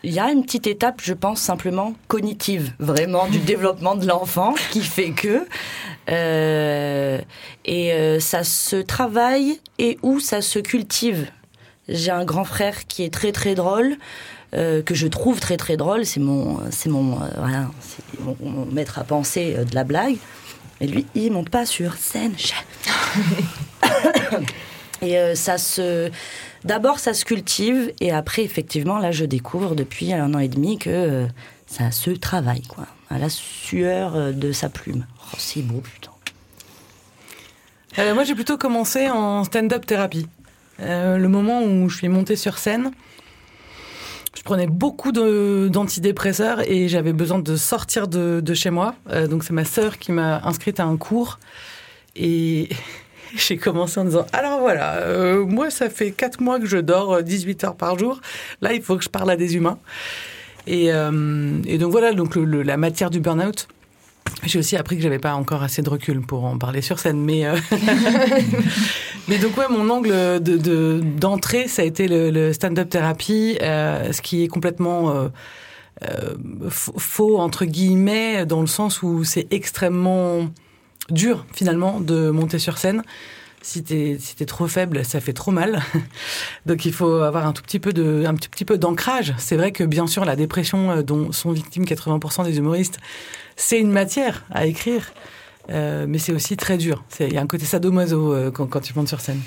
Il y a une petite étape, je pense, simplement cognitive, vraiment du développement de l'enfant, qui fait que euh, et euh, ça se travaille et où ça se cultive. J'ai un grand frère qui est très très drôle, euh, que je trouve très très drôle. C'est mon, c'est mon, voilà, c'est mon, mon maître à penser de la blague. Et lui, il monte pas sur scène. Et ça se. D'abord, ça se cultive, et après, effectivement, là, je découvre depuis un an et demi que euh, ça se travaille, quoi. À la sueur euh, de sa plume. Oh, c'est beau, putain. Euh, moi, j'ai plutôt commencé en stand-up thérapie. Le moment où je suis montée sur scène, je prenais beaucoup d'antidépresseurs et j'avais besoin de sortir de, chez moi. Donc, c'est ma sœur qui m'a inscrite à un cours. Et j'ai commencé en disant Alors voilà, euh, moi, ça fait 4 mois que je dors euh, 18 heures par jour. Là, il faut que je parle à des humains. Et, euh, et donc, voilà, donc le- le- la matière du burn-out. J'ai aussi appris que j'avais pas encore assez de recul pour en parler sur scène, mais euh, mais donc ouais, mon angle de de- d'entrée, ça a été le, le stand-up thérapie, euh, ce qui est complètement euh, euh, faux, entre guillemets dans le sens où c'est extrêmement dur finalement de monter sur scène. Si t'es si trop faible, ça fait trop mal. Donc il faut avoir un tout petit peu de un petit, peu d'ancrage. C'est vrai que bien sûr la dépression euh, dont sont victimes 80% des humoristes, c'est une matière à écrire. Euh, mais c'est aussi très dur. Il y a un côté sadomaso euh, quand, tu montes sur scène.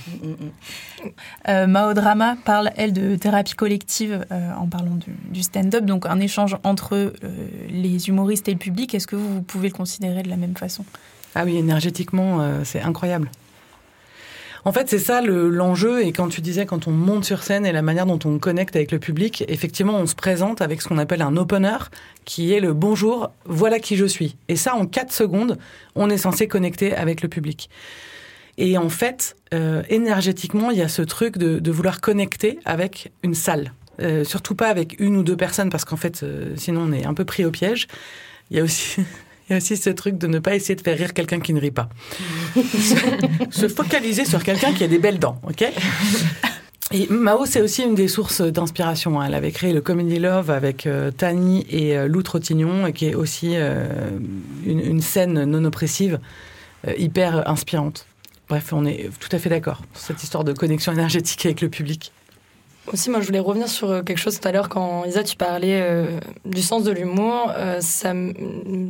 Euh, Mao Drama parle, elle, de thérapie collective en parlant du, du stand-up, donc un échange entre les humoristes et le public. Est-ce que vous pouvez le considérer de la même façon? Ah oui, énergétiquement, euh, c'est incroyable. En fait, c'est ça le- l'enjeu. et quand tu disais, quand on monte sur scène et la manière dont on connecte avec le public, effectivement, on se présente avec ce qu'on appelle un opener, qui est le bonjour, voilà qui je suis. Et ça, en 4 secondes, on est censé connecter avec le public. Et en fait, euh, énergétiquement, il y a ce truc de, de vouloir connecter avec une salle. Euh, surtout pas avec une ou deux personnes, parce qu'en fait, euh, sinon on est un peu pris au piège. Il y a aussi, y a aussi ce truc de ne pas essayer de faire rire quelqu'un qui ne rit pas. se, se focaliser sur quelqu'un qui a des belles dents, ok? Et Mao, c'est aussi une des sources d'inspiration. hein. Elle avait créé le Comedy Love avec euh, Tani et euh, Lou Trottignon, et qui est aussi euh, une, une scène non oppressive hyper inspirante. Bref, on est tout à fait d'accord sur cette histoire de connexion énergétique avec le public. Aussi, moi, je voulais revenir sur euh, quelque chose tout à l'heure quand Isa, tu parlais euh, du sens de l'humour. Euh, ça,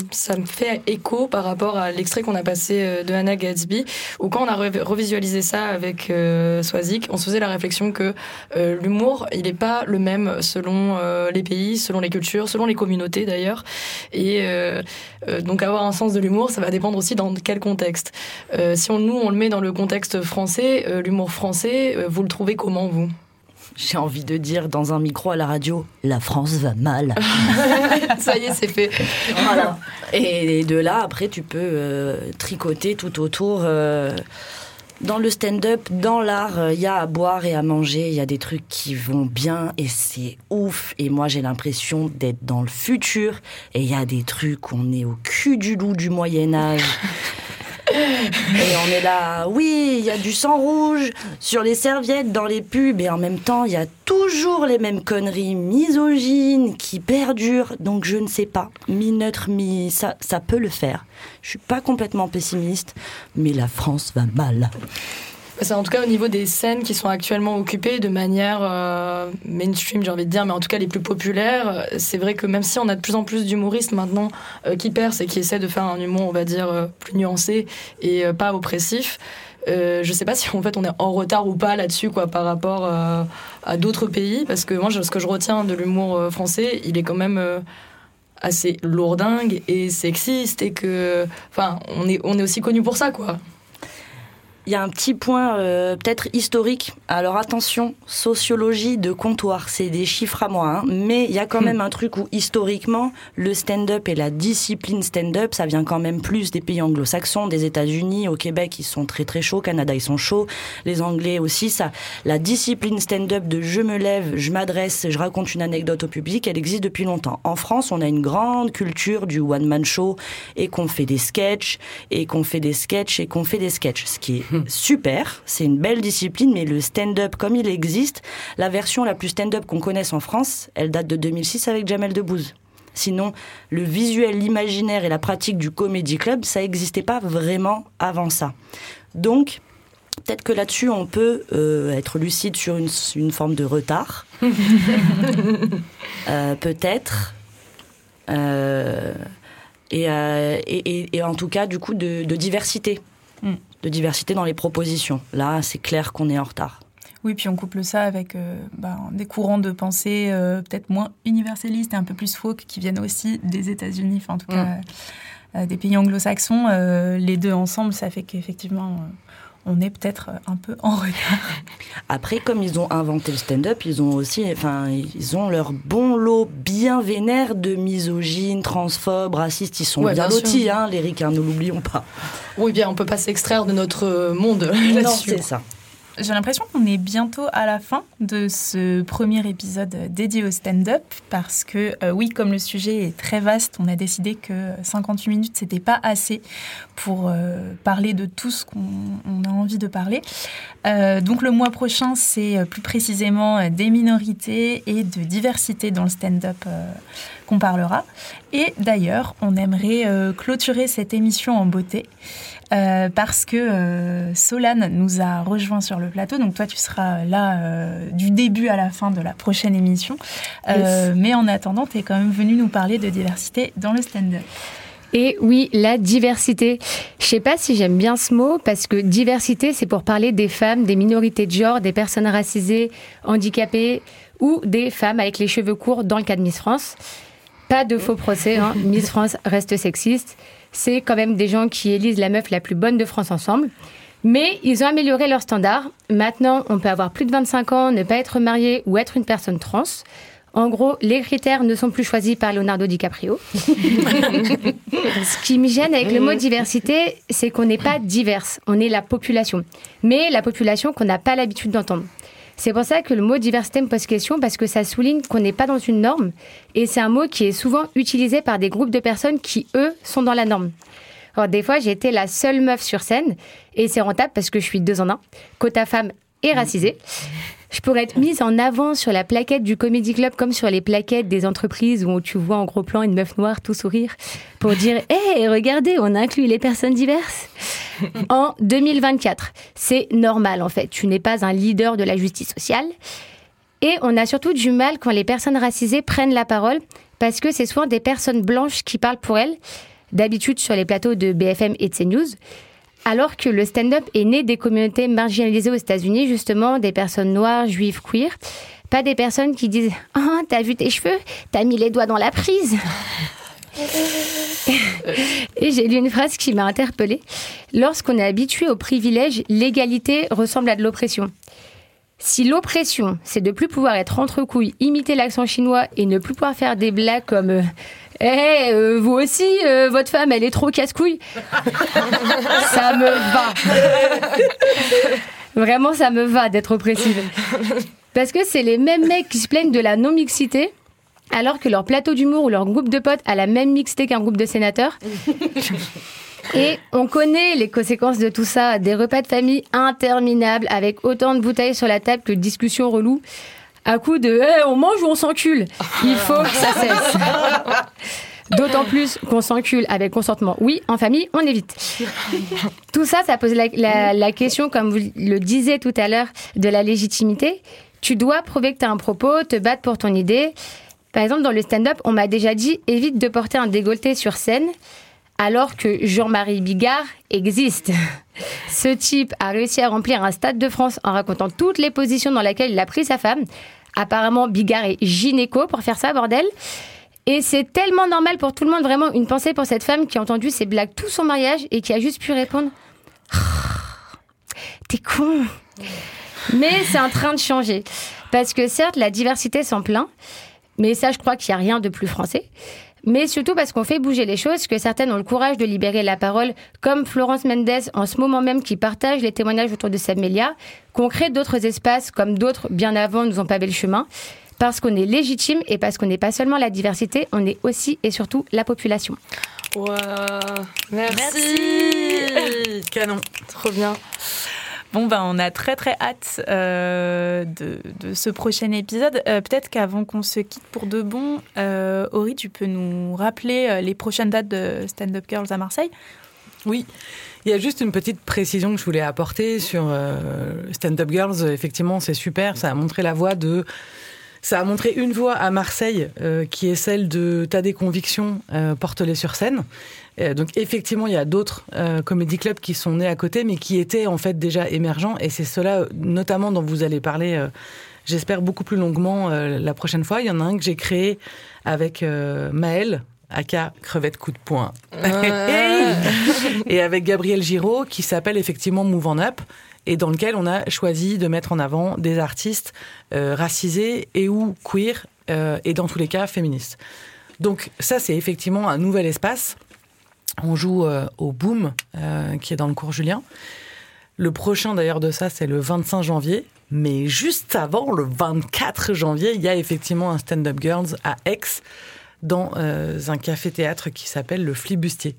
ça me fait écho par rapport à l'extrait qu'on a passé euh, de Hannah Gatsby, où quand on a re- revisualisé ça avec euh, Swazik, on se faisait la réflexion que euh, l'humour, il n'est pas le même selon les pays, selon les cultures, selon les communautés d'ailleurs. Et donc avoir un sens de l'humour, ça va dépendre aussi dans quel contexte. Si on, nous, on le met dans le contexte français, l'humour français, vous le trouvez comment, vous? J'ai envie de dire dans un micro à la radio, la France va mal. Ça y est, c'est fait. Voilà. Et de là, après, tu peux euh, tricoter tout autour. euh, dans le stand-up, dans l'art, il y a à boire et à manger, il y a des trucs qui vont bien et c'est ouf. Et moi, j'ai l'impression d'être dans le futur. Et il y a des trucs, on est au cul du loup du Moyen-Âge. Et on est là, oui, il y a du sang rouge sur les serviettes, dans les pubs, et en même temps, il y a toujours les mêmes conneries misogynes qui perdurent. Donc je ne sais pas, mi-neutre, mi... Ça, ça peut le faire. Je suis pas complètement pessimiste, mais la France va mal. C'est en tout cas au niveau des scènes qui sont actuellement occupées de manière euh, mainstream, j'ai envie de dire, mais en tout cas les plus populaires. euh, C'est vrai que même si on a de plus en plus d'humoristes maintenant euh, qui percent et qui essaient de faire un humour, on va dire, plus nuancé et pas oppressif, euh, je sais pas si en fait on est en retard ou pas là-dessus quoi par rapport à d'autres pays parce que moi ce que je retiens de l'humour français il est quand même assez lourdingue et sexiste et que enfin on est on est aussi connu pour ça quoi Il y a un petit point euh, peut-être historique. Alors attention, sociologie de comptoir, c'est des chiffres à moi, hein. mais il y a quand même un truc où historiquement, le stand-up et la discipline stand-up, ça vient quand même plus des pays anglo-saxons, des États-Unis, au Québec ils sont très très chauds, au Canada ils sont chauds, les Anglais aussi. Ça, la discipline stand-up de je me lève, je m'adresse, je raconte une anecdote au public, elle existe depuis longtemps. En France, on a une grande culture du one-man show et qu'on fait des sketchs et qu'on fait des sketchs et qu'on fait des sketchs, ce qui est super, c'est une belle discipline, mais le stand-up comme il existe, la version la plus stand-up qu'on connaisse en France, elle date de 2006 avec Jamel Debbouze. Sinon, le visuel, l'imaginaire et la pratique du comedy club, ça n'existait pas vraiment avant ça. Donc, peut-être que là-dessus, on peut euh, être lucide sur une, une forme de retard. Euh, peut-être. Euh, et, et, et- et en tout cas, du coup, de, de diversité. Mm. De diversité dans les propositions. Là, c'est clair qu'on est en retard. Oui, puis on couple ça avec euh, ben, des courants de pensée euh, peut-être moins universalistes et un peu plus folk qui viennent aussi des États-Unis, enfin en tout cas euh, des pays anglo-saxons. Les deux ensemble, ça fait qu'effectivement, on est peut-être un peu en retard. Après, comme ils ont inventé le stand-up, ils ont aussi, enfin, ils ont leur bon lot bien vénère de misogynes, transphobes, racistes. Ils sont Ouais, bien bien lotis, hein, les ricains, ne l'oublions pas. oui bien on peut pas s'extraire de notre euh, monde Non, là-dessus c'est ça. J'ai l'impression qu'on est bientôt à la fin de ce premier épisode dédié au stand-up parce que euh, oui, comme le sujet est très vaste, on a décidé que 58 minutes c'était pas assez pour euh, parler de tout ce qu'on on a envie de parler. Euh, donc le mois prochain, c'est plus précisément des minorités et de diversité dans le stand-up qu'on parlera. Et d'ailleurs, on aimerait clôturer cette émission en beauté. Euh, parce que euh, Solane nous a rejoint sur le plateau. Donc toi, tu seras là euh, du début à la fin de la prochaine émission. Mais en attendant, tu es quand même venu nous parler de diversité dans le stand-up. Et oui, la diversité. Je sais pas si j'aime bien ce mot parce que diversité, c'est pour parler des femmes, des minorités de genre, des personnes racisées, handicapées ou des femmes avec les cheveux courts dans le cas de Miss France. Pas de faux procès, hein. Miss France reste sexiste. C'est quand même des gens qui élisent la meuf la plus bonne de France ensemble. Mais ils ont amélioré leurs standards. Maintenant, on peut avoir plus de 25 ans, ne pas être marié ou être une personne trans. En gros, les critères ne sont plus choisis par Leonardo DiCaprio. Ce qui me gêne avec le mot diversité, c'est qu'on n'est pas diverse, on est la population. Mais la population qu'on n'a pas l'habitude d'entendre. C'est pour ça que le mot diversité me pose question, parce que ça souligne qu'on n'est pas dans une norme, et c'est un mot qui est souvent utilisé par des groupes de personnes qui, eux, sont dans la norme. Alors, des fois, j'ai été la seule meuf sur scène, et c'est rentable parce que je suis deux en un, quota femme et racisée. Je pourrais être mise en avant sur la plaquette du Comedy Club comme sur les plaquettes des entreprises où tu vois en gros plan une meuf noire tout sourire pour dire Hé, regardez, on inclut les personnes diverses. En 2024, c'est normal en fait. Tu n'es pas un leader de la justice sociale. Et on a surtout du mal quand les personnes racisées prennent la parole parce que c'est souvent des personnes blanches qui parlent pour elles, d'habitude sur les plateaux de BFM et de CNews. Alors que le stand-up est né des communautés marginalisées aux États-Unis, justement, des personnes noires, juives, queer. Pas des personnes qui disent Ah, t'as vu tes cheveux? T'as mis les doigts dans la prise Et j'ai lu une phrase qui m'a interpellée. Lorsqu'on est habitué au privilège, l'égalité ressemble à de l'oppression. Si l'oppression, c'est de plus pouvoir être entre couilles, imiter l'accent chinois et ne plus pouvoir faire des blagues comme euh, Eh, euh, vous aussi, euh, votre femme, elle est trop casse-couille. ça me va. Vraiment, ça me va d'être oppressive. Parce que c'est les mêmes mecs qui se plaignent de la non-mixité, alors que leur plateau d'humour ou leur groupe de potes a la même mixité qu'un groupe de sénateurs. Et on connaît les conséquences de tout ça, des repas de famille interminables avec autant de bouteilles sur la table que de discussions reloues. À coup de Eh, on mange ou on s'encule? Il faut que ça cesse. D'autant plus qu'on s'encule avec consentement. Oui, en famille, on évite. Tout ça, ça pose la, question, comme vous le disiez tout à l'heure, de la légitimité. Tu dois prouver que tu as un propos, te battre pour ton idée. Par exemple, dans le stand-up, on m'a déjà dit évite de porter un décolleté sur scène, alors que Jean-Marie Bigard existe. Ce type a réussi à remplir un stade de France en racontant toutes les positions dans lesquelles il a pris sa femme. Apparemment, Bigard est gynéco pour faire ça, bordel. Et c'est tellement normal pour tout le monde, vraiment une pensée pour cette femme qui a entendu ces blagues tout son mariage et qui a juste pu répondre T'es con Mais c'est en train de changer. Parce que certes, la diversité s'en plaint, mais ça, je crois qu'il n'y a rien de plus français. Mais surtout parce qu'on fait bouger les choses, que certaines ont le courage de libérer la parole, comme Florence Mendes en ce moment même qui partage les témoignages autour de Samélia, qu'on crée d'autres espaces comme d'autres bien avant nous ont pavé le chemin, parce qu'on est légitime et parce qu'on n'est pas seulement la diversité, on est aussi et surtout la population. Wow. Merci. Canon. Trop bien. Bon, ben, on a très très hâte euh, de, ce prochain épisode. Euh, Peut-être qu'avant qu'on se quitte pour de bon, euh, Ori, tu peux nous rappeler euh, les prochaines dates de Stand Up Girls à Marseille? Oui, il y a juste une petite précision que je voulais apporter sur Stand Up Girls. Effectivement, c'est super, ça a montré la voie de... Ça a montré une voix à Marseille euh, qui est celle de T'as des convictions, euh, porte-les sur scène. Euh, donc effectivement, il y a d'autres euh, comédie clubs qui sont nés à côté, mais qui étaient en fait déjà émergents. Et c'est cela, notamment, dont vous allez parler, euh, j'espère, beaucoup plus longuement euh, la prochaine fois. Il y en a un que j'ai créé avec euh, Maëlle, aka Crevette Coup de Poing. et avec Gabriel Giraud, qui s'appelle effectivement Move On Up, et dans lequel on a choisi de mettre en avant des artistes euh, racisés et ou queer, euh, et dans tous les cas féministes. Donc ça, c'est effectivement un nouvel espace. On joue euh, au Boom, qui est dans le cours Julien. Le prochain d'ailleurs de ça, c'est le 25 janvier. Mais juste avant, le 24 janvier, il y a effectivement un stand-up girls à Aix, dans un café-théâtre qui s'appelle le Flibustier.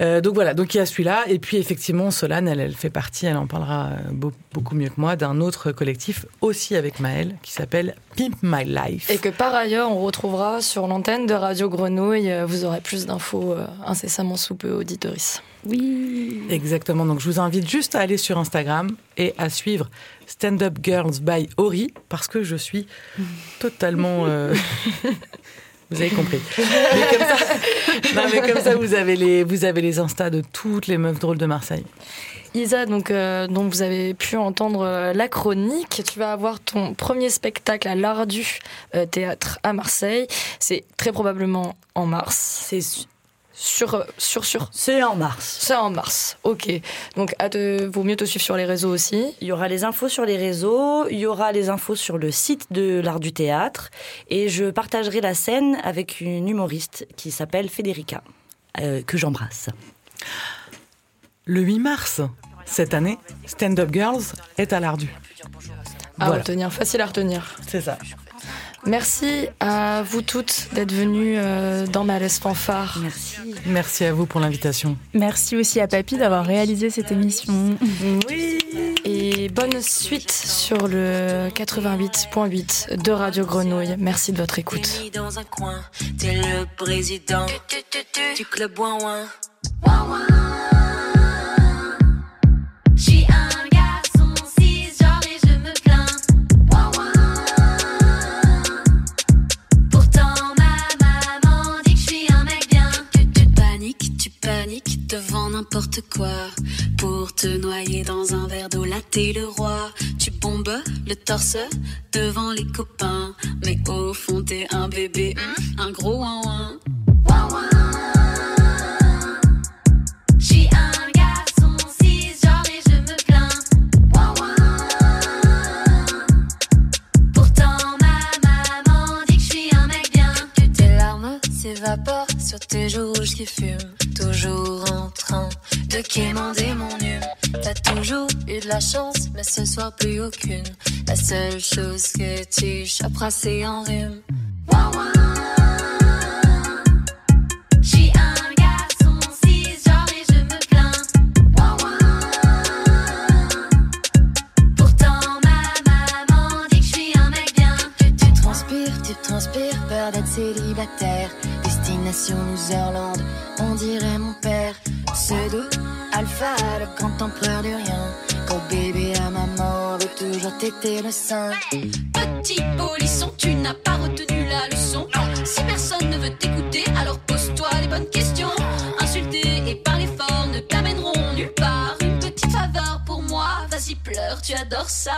Euh, donc voilà, donc il y a celui-là. Et puis effectivement, Solane, elle, elle fait partie, elle en parlera euh, beau- beaucoup mieux que moi, d'un autre collectif aussi avec Maëlle qui s'appelle Pimp My Life. Et que par ailleurs, on retrouvera sur l'antenne de Radio Grenouille. Euh, Vous aurez plus d'infos euh, incessamment sous peu, auditoris. Oui. Exactement. Donc, je vous invite juste à aller sur Instagram et à suivre Stand Up Girls by Ori parce que je suis totalement. euh, Vous avez compris. Mais comme ça, non, mais comme ça, vous avez les, vous avez les Insta de toutes les meufs drôles de Marseille. Isa, donc, euh, dont vous avez pu entendre euh, la chronique, tu vas avoir ton premier spectacle à l'Ardu euh, Théâtre à Marseille. C'est très probablement en mars. C'est Sur, euh, sur, sur. c'est en mars. C'est en mars. Ok. Donc, à te, vaut mieux te suivre sur les réseaux aussi. Il y aura les infos sur les réseaux, il y aura les infos sur le site de l'Art du Théâtre, et je partagerai la scène avec une humoriste qui s'appelle Federica, euh, que j'embrasse. Le 8 mars, cette année, Stand Up Girls est à l'Ardu. À Voilà. retenir, facile à retenir. C'est ça. Merci à vous toutes d'être venues euh, dans Malaise Fanfare. Merci. Merci à vous pour l'invitation. Merci aussi à Papy d'avoir réalisé cette émission. Et bonne suite sur le 88.8 de Radio Grenouille. Merci de votre écoute. T'es mis dans un coin, t'es le président du club ouin ouin. J'suis un Pour te noyer dans un verre d'eau, là t'es le roi. Tu bombes le torse devant les copains. Mais au fond t'es un bébé, un gros ouin ouin. J'suis un garçon cisgenre et je me plains. Ouin. Pourtant ma maman dit que j'suis un mec bien. Que tes larmes s'évaporent sur tes joues rouges qui fument. Toujours en train de quémander mon hume. T'as toujours eu de la chance, mais ce soir plus aucune. La seule chose que tu choperas c'est en ouin. New Irlande, on dirait mon père. Pseudo, alpha, le grand empereur du rien. Quand bébé à maman veut toujours téter le sein. Petit polisson, tu n'as pas retenu la leçon. Si personne ne veut t'écouter, alors pose-toi les bonnes questions. Insulter et parler fort ne t'amèneront nulle part. Une petite faveur pour moi, vas-y pleure, tu adores ça.